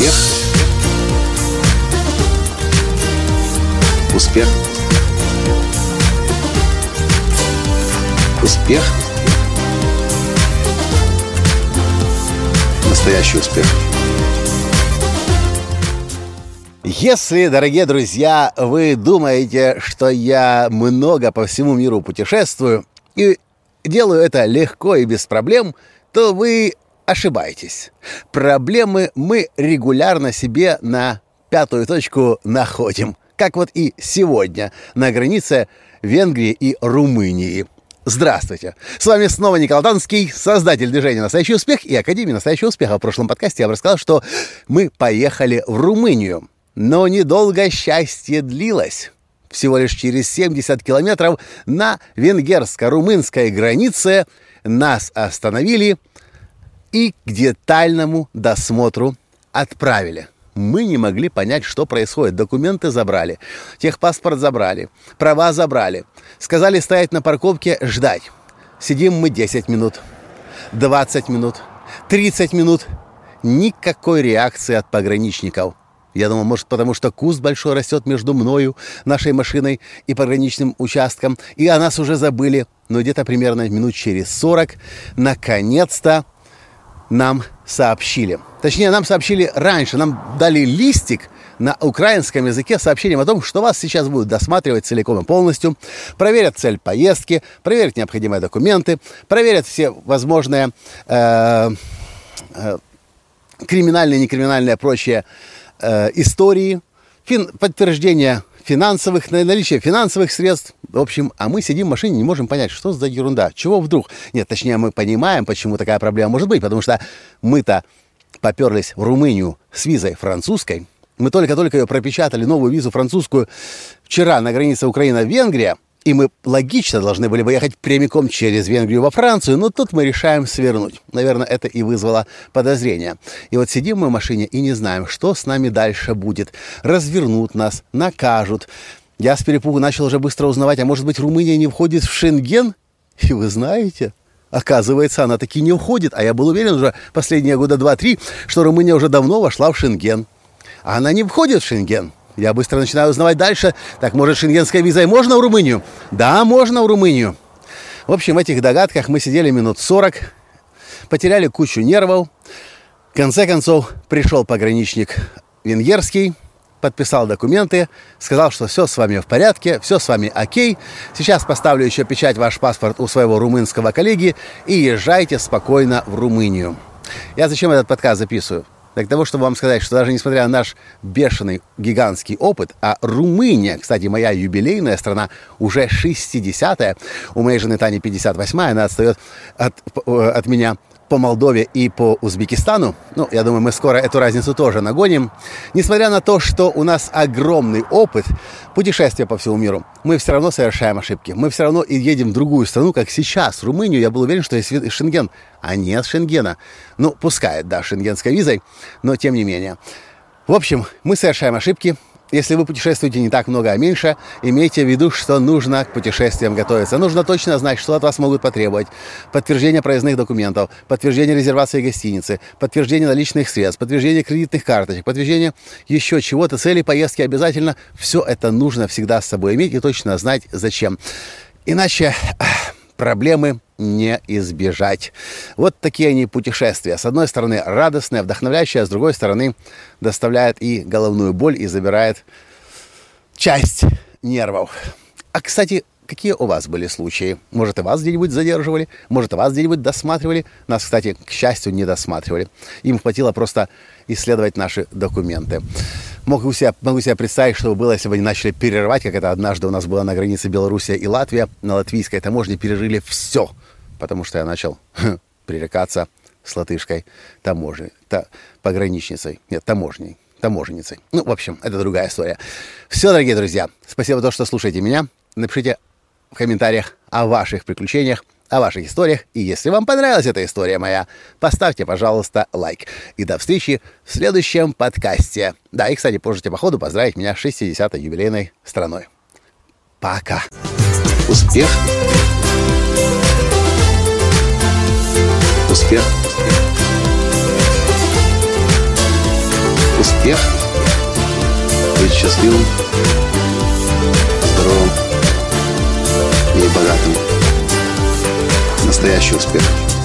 Успех. Успех. Успех. Настоящий успех. Если, дорогие друзья, вы думаете, что я много по всему миру путешествую и делаю это легко и без проблем, то вы ошибаетесь. Проблемы мы регулярно себе на пятую точку находим. Как вот и сегодня на границе Венгрии и Румынии. Здравствуйте! С вами снова Николай Танский, создатель движения «Настоящий успех» и Академии «Настоящего успеха». В прошлом подкасте я вам рассказал, что мы поехали в Румынию. Но недолго счастье длилось. Всего лишь через 70 километров на венгерско-румынской границе нас остановили и к детальному досмотру отправили. Мы не могли понять, что происходит. Документы забрали, техпаспорт забрали, права забрали. Сказали стоять на парковке, ждать. Сидим мы 10 минут, 20 минут, 30 минут. Никакой реакции от пограничников. Я думал, может, потому что куст большой растет между мною, нашей машиной и пограничным участком, и о нас уже забыли. Но где-то примерно минут через 40 наконец-то нам сообщили. Точнее, нам сообщили раньше, нам дали листик на украинском языке с сообщением о том, что вас сейчас будут досматривать целиком и полностью, проверят цель поездки, проверят необходимые документы, проверят все возможные э, э, криминальные, некриминальные, прочие э, истории, фин, подтверждение финансовых, наличие финансовых средств. В общем, а мы сидим в машине, не можем понять, что за ерунда, чего вдруг. Нет, точнее, мы понимаем, почему такая проблема может быть, потому что мы-то поперлись в Румынию с визой французской. Мы только-только ее пропечатали, новую визу французскую, вчера на границе Украина-Венгрия. И мы логично должны были бы ехать прямиком через Венгрию во Францию, но тут мы решаем свернуть. Наверное, это и вызвало подозрение. И вот сидим мы в машине и не знаем, что с нами дальше будет. Развернут нас, накажут. Я с перепугу начал уже быстро узнавать, а может быть Румыния не входит в Шенген? И вы знаете, оказывается, она таки не входит. А я был уверен уже последние года два-три, что Румыния уже давно вошла в Шенген. А она не входит в Шенген. Я быстро начинаю узнавать дальше. Так, может, шенгенской визой можно в Румынию? Да, можно в Румынию. В общем, в этих догадках мы сидели минут 40, потеряли кучу нервов. В конце концов, пришел пограничник венгерский, подписал документы, сказал, что все с вами в порядке, все с вами окей. Сейчас поставлю еще печать ваш паспорт у своего румынского коллеги и езжайте спокойно в Румынию. Я зачем этот подкаст записываю? Для того, чтобы вам сказать, что даже несмотря на наш бешеный гигантский опыт, а Румыния, кстати, моя юбилейная страна, уже 60-я, у моей жены Тани 58-я, она отстает от, от меня по Молдове и по Узбекистану. Ну, я думаю, мы скоро эту разницу тоже нагоним. Несмотря на то, что у нас огромный опыт путешествия по всему миру, мы все равно совершаем ошибки. Мы все равно и едем в другую страну, как сейчас, Румынию. Я был уверен, что есть Шенген, а нет Шенгена. Ну, пускай, да, шенгенской визой, но тем не менее. В общем, мы совершаем ошибки, если вы путешествуете не так много, а меньше, имейте в виду, что нужно к путешествиям готовиться. Нужно точно знать, что от вас могут потребовать. Подтверждение проездных документов, подтверждение резервации гостиницы, подтверждение наличных средств, подтверждение кредитных карточек, подтверждение еще чего-то, цели поездки обязательно. Все это нужно всегда с собой иметь и точно знать, зачем. Иначе проблемы не избежать. Вот такие они путешествия. С одной стороны радостные, вдохновляющие, а с другой стороны доставляет и головную боль, и забирает часть нервов. А, кстати, какие у вас были случаи? Может, и вас где-нибудь задерживали? Может, и вас где-нибудь досматривали? Нас, кстати, к счастью, не досматривали. Им хватило просто исследовать наши документы. Могу себе, могу себе представить, что было, если бы они начали перерывать, как это однажды у нас было на границе Белоруссия и Латвия. На латвийской таможне перерыли все, потому что я начал пререкаться с латышской таможней, та, пограничницей, нет, таможней, таможенницей. Ну, в общем, это другая история. Все, дорогие друзья, спасибо за то, что слушаете меня. Напишите в комментариях о ваших приключениях о ваших историях. И если вам понравилась эта история моя, поставьте, пожалуйста, лайк. И до встречи в следующем подкасте. Да, и, кстати, можете по ходу поздравить меня с 60-й юбилейной страной. Пока. Успех. Успех. Успех. Быть счастливым, здоровым и богатым. Настоящий успех.